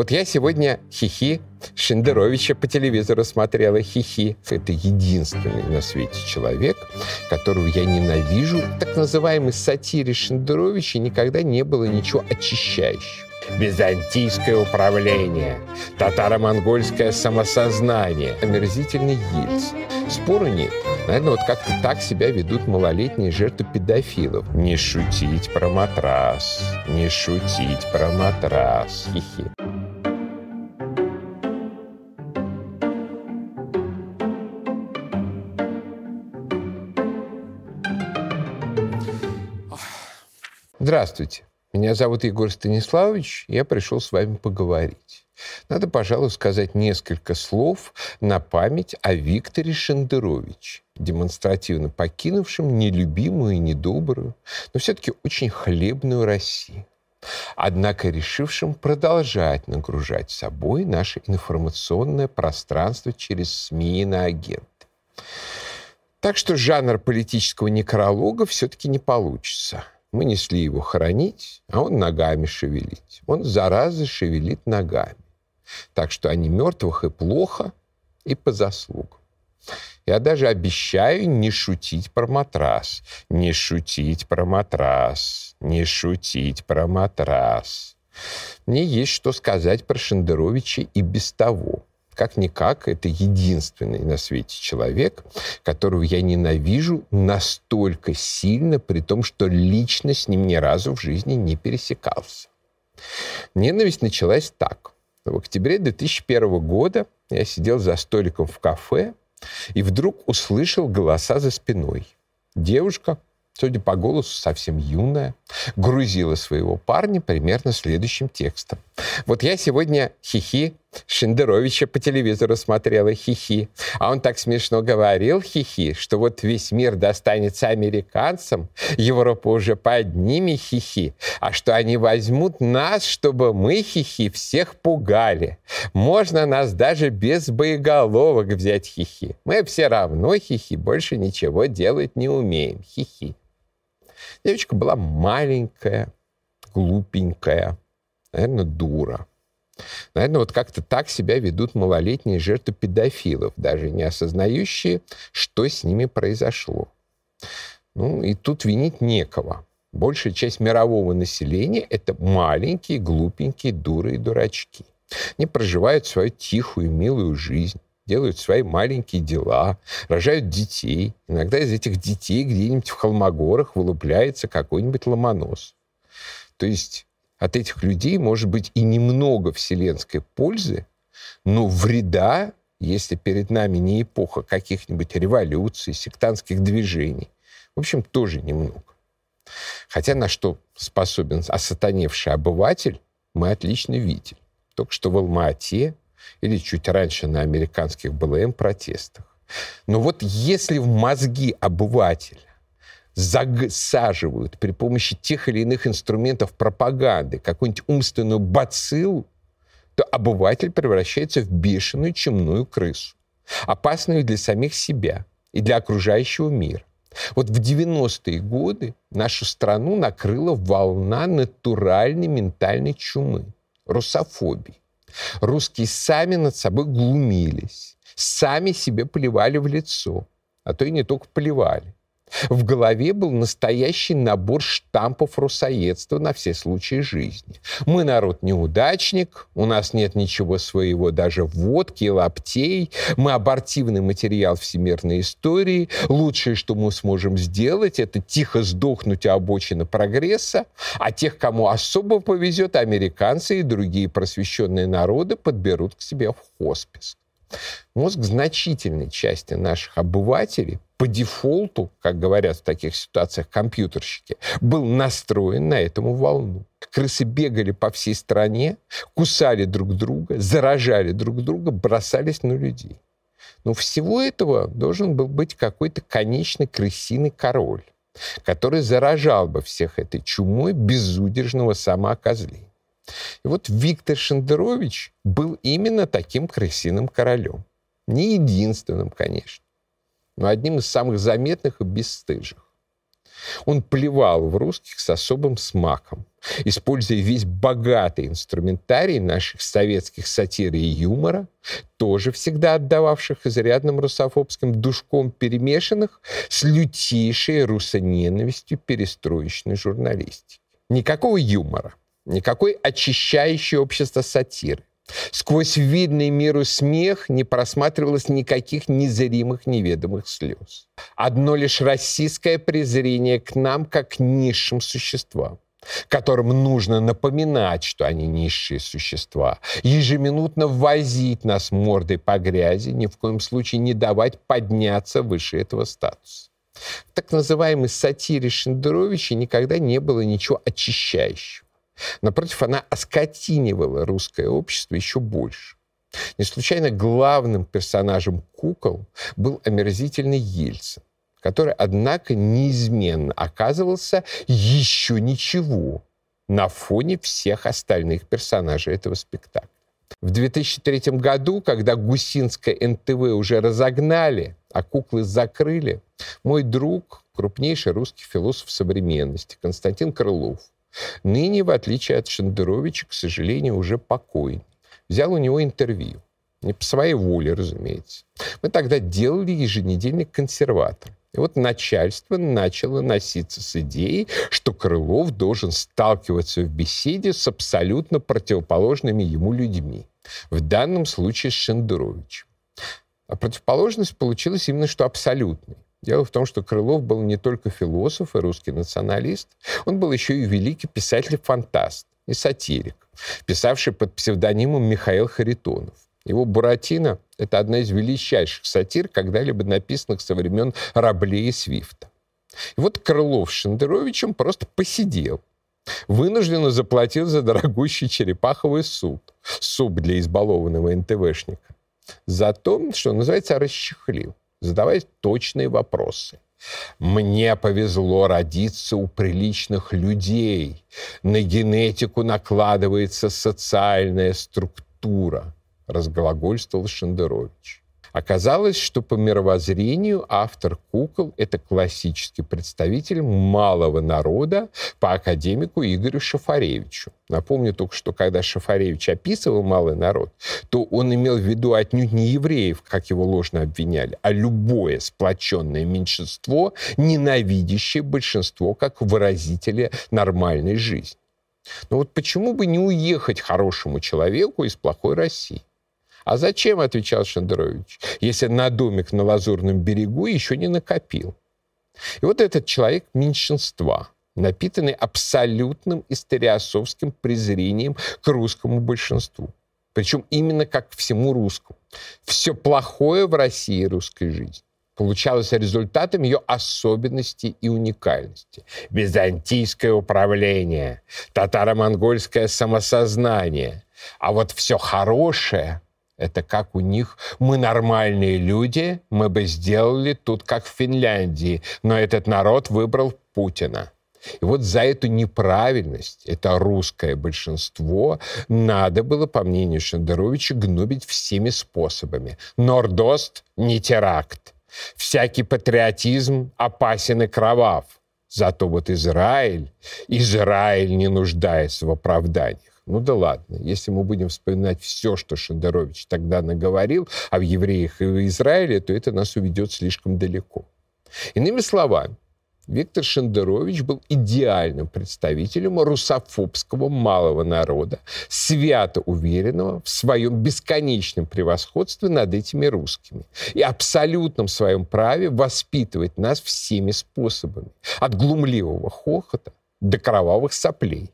Вот я сегодня хихи Шендеровича по телевизору смотрела хихи. Это единственный на свете человек, которого я ненавижу. Так называемой сатире Шендеровича никогда не было ничего очищающего. Византийское управление, татаро-монгольское самосознание, омерзительный Ельцин. Спору нет. Наверное, вот как-то так себя ведут малолетние жертвы педофилов. Не шутить про матрас, не шутить про матрас. Хихи. Здравствуйте. Меня зовут Егор Станиславович, я пришел с вами поговорить. Надо, пожалуй, сказать несколько слов на память о Викторе Шендеровиче, демонстративно покинувшем нелюбимую и недобрую, но все-таки очень хлебную Россию. Однако решившим продолжать нагружать собой наше информационное пространство через СМИ и на агенты. Так что жанр политического некролога все-таки не получится – мы несли его хоронить, а он ногами шевелить. Он, зараза, шевелит ногами. Так что они мертвых и плохо, и по заслугам. Я даже обещаю не шутить про матрас. Не шутить про матрас. Не шутить про матрас. Мне есть что сказать про Шендеровича и без того как-никак, это единственный на свете человек, которого я ненавижу настолько сильно, при том, что лично с ним ни разу в жизни не пересекался. Ненависть началась так. В октябре 2001 года я сидел за столиком в кафе и вдруг услышал голоса за спиной. Девушка, судя по голосу, совсем юная, грузила своего парня примерно следующим текстом. Вот я сегодня хихи Шендеровича по телевизору смотрела хихи. А он так смешно говорил хихи, что вот весь мир достанется американцам, Европа уже под ними хихи, а что они возьмут нас, чтобы мы хихи всех пугали. Можно нас даже без боеголовок взять хихи. Мы все равно хихи, больше ничего делать не умеем. Хихи. Девочка была маленькая, глупенькая, наверное, дура. Наверное, вот как-то так себя ведут малолетние жертвы педофилов, даже не осознающие, что с ними произошло. Ну, и тут винить некого. Большая часть мирового населения — это маленькие, глупенькие дуры и дурачки. Они проживают свою тихую, милую жизнь, делают свои маленькие дела, рожают детей. Иногда из этих детей где-нибудь в Холмогорах вылупляется какой-нибудь ломонос. То есть от этих людей может быть и немного вселенской пользы, но вреда, если перед нами не эпоха каких-нибудь революций, сектантских движений, в общем, тоже немного. Хотя на что способен осатаневший обыватель, мы отлично видели. Только что в Алма-Ате или чуть раньше на американских БЛМ протестах. Но вот если в мозги обывателя засаживают при помощи тех или иных инструментов пропаганды какую-нибудь умственную бациллу, то обыватель превращается в бешеную чумную крысу, опасную для самих себя и для окружающего мира. Вот в 90-е годы нашу страну накрыла волна натуральной ментальной чумы, русофобии. Русские сами над собой глумились, сами себе плевали в лицо, а то и не только плевали. В голове был настоящий набор штампов русоедства на все случаи жизни. Мы народ неудачник, у нас нет ничего своего, даже водки лаптей, мы абортивный материал всемирной истории, лучшее, что мы сможем сделать, это тихо сдохнуть у обочины прогресса, а тех, кому особо повезет, американцы и другие просвещенные народы подберут к себе в хоспис. Мозг значительной части наших обывателей по дефолту, как говорят в таких ситуациях компьютерщики, был настроен на этому волну. Крысы бегали по всей стране, кусали друг друга, заражали друг друга, бросались на людей. Но всего этого должен был быть какой-то конечный крысиный король, который заражал бы всех этой чумой безудержного самоокозления. И вот Виктор Шендерович был именно таким крысиным королем. Не единственным, конечно, но одним из самых заметных и бесстыжих. Он плевал в русских с особым смаком, используя весь богатый инструментарий наших советских сатир и юмора, тоже всегда отдававших изрядным русофобским душком перемешанных с лютейшей русоненавистью перестроечной журналистики. Никакого юмора, никакой очищающей общество сатиры. Сквозь видный миру смех не просматривалось никаких незримых неведомых слез. Одно лишь российское презрение к нам как к низшим существам которым нужно напоминать, что они низшие существа, ежеминутно возить нас мордой по грязи, ни в коем случае не давать подняться выше этого статуса. В так называемой сатире Шендеровича никогда не было ничего очищающего. Напротив, она оскотинивала русское общество еще больше. Не случайно главным персонажем «Кукол» был омерзительный Ельцин, который, однако, неизменно оказывался еще ничего на фоне всех остальных персонажей этого спектакля. В 2003 году, когда Гусинское НТВ уже разогнали, а куклы закрыли, мой друг, крупнейший русский философ современности Константин Крылов, Ныне, в отличие от Шендеровича, к сожалению, уже покойный. Взял у него интервью. Не по своей воле, разумеется. Мы тогда делали еженедельник «Консерватор». И вот начальство начало носиться с идеей, что Крылов должен сталкиваться в беседе с абсолютно противоположными ему людьми. В данном случае с Шендеровичем. А противоположность получилась именно что абсолютной. Дело в том, что Крылов был не только философ и русский националист, он был еще и великий писатель-фантаст и сатирик, писавший под псевдонимом Михаил Харитонов. Его «Буратино» — это одна из величайших сатир, когда-либо написанных со времен Рабле и Свифта. И вот Крылов с Шендеровичем просто посидел, вынужденно заплатил за дорогущий черепаховый суп, суп для избалованного НТВшника, за то, что называется, расчехлил задавать точные вопросы. Мне повезло родиться у приличных людей. На генетику накладывается социальная структура, разглагольствовал Шендерович. Оказалось, что по мировоззрению автор «Кукол» — это классический представитель малого народа по академику Игорю Шафаревичу. Напомню только, что когда Шафаревич описывал малый народ, то он имел в виду отнюдь не евреев, как его ложно обвиняли, а любое сплоченное меньшинство, ненавидящее большинство как выразителя нормальной жизни. Но вот почему бы не уехать хорошему человеку из плохой России? А зачем, отвечал Шендерович, если на домик на Лазурном берегу еще не накопил? И вот этот человек меньшинства, напитанный абсолютным историосовским презрением к русскому большинству. Причем именно как к всему русскому. Все плохое в России русской жизни получалось результатом ее особенностей и уникальности. Византийское управление, татаро-монгольское самосознание. А вот все хорошее это как у них мы нормальные люди, мы бы сделали тут как в Финляндии, но этот народ выбрал Путина. И вот за эту неправильность, это русское большинство, надо было, по мнению Шендеровича, гнобить всеми способами. Нордост — не теракт. Всякий патриотизм опасен и кровав. Зато вот Израиль, Израиль не нуждается в оправданиях. Ну да ладно, если мы будем вспоминать все, что Шендерович тогда наговорил о евреях и в Израиле, то это нас уведет слишком далеко. Иными словами, Виктор Шендерович был идеальным представителем русофобского малого народа, свято уверенного в своем бесконечном превосходстве над этими русскими и абсолютном своем праве воспитывать нас всеми способами, от глумливого хохота до кровавых соплей.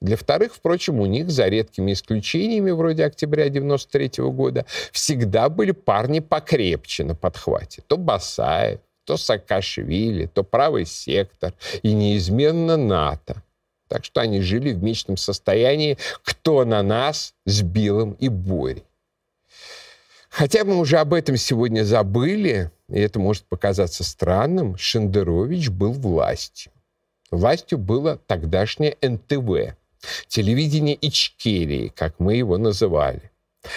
Для вторых, впрочем, у них, за редкими исключениями, вроде октября 93 -го года, всегда были парни покрепче на подхвате. То Басаев, то Саакашвили, то правый сектор и неизменно НАТО. Так что они жили в мечтном состоянии «кто на нас с Биллом и Борей». Хотя мы уже об этом сегодня забыли, и это может показаться странным, Шендерович был властью. Властью было тогдашнее НТВ, телевидение Ичкерии, как мы его называли.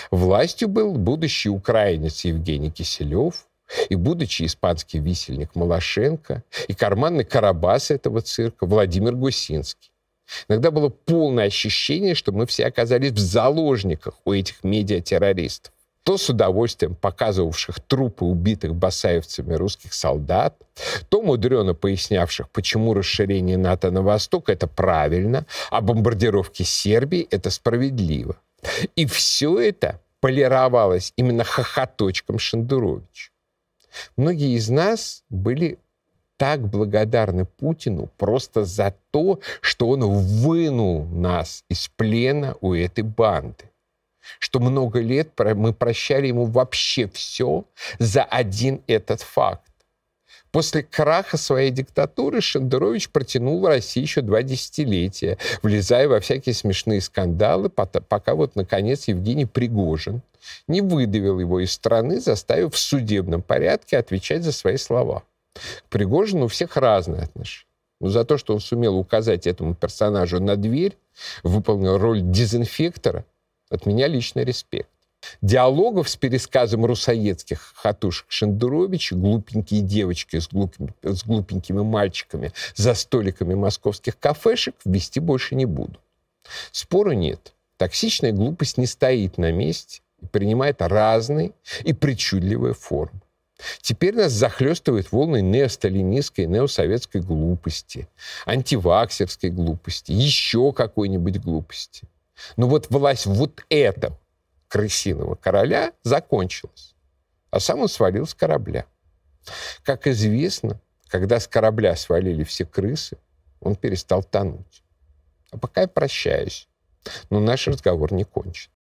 Властью был будущий украинец Евгений Киселев, и будучи испанский висельник Малашенко, и карманный карабас этого цирка Владимир Гусинский. Иногда было полное ощущение, что мы все оказались в заложниках у этих медиатеррористов то с удовольствием показывавших трупы убитых басаевцами русских солдат, то мудрено пояснявших, почему расширение НАТО на восток – это правильно, а бомбардировки Сербии – это справедливо. И все это полировалось именно хохоточком Шендеровича. Многие из нас были так благодарны Путину просто за то, что он вынул нас из плена у этой банды что много лет мы прощали ему вообще все за один этот факт. После краха своей диктатуры Шендерович протянул в России еще два десятилетия, влезая во всякие смешные скандалы, пока вот, наконец, Евгений Пригожин не выдавил его из страны, заставив в судебном порядке отвечать за свои слова. К Пригожину у всех разные отношения. Но за то, что он сумел указать этому персонажу на дверь, выполнил роль дезинфектора, от меня личный респект. Диалогов с пересказом русоедских хатушек Шендеровича, глупенькие девочки с, глупенькими, с глупенькими мальчиками за столиками московских кафешек ввести больше не буду. Спора нет. Токсичная глупость не стоит на месте и принимает разные и причудливые формы. Теперь нас захлестывают волны неосталинистской, неосоветской глупости, антиваксерской глупости, еще какой-нибудь глупости. Но вот власть вот этого крысиного короля закончилась, а сам он свалил с корабля. Как известно, когда с корабля свалили все крысы, он перестал тонуть. А пока я прощаюсь, но наш разговор не кончен.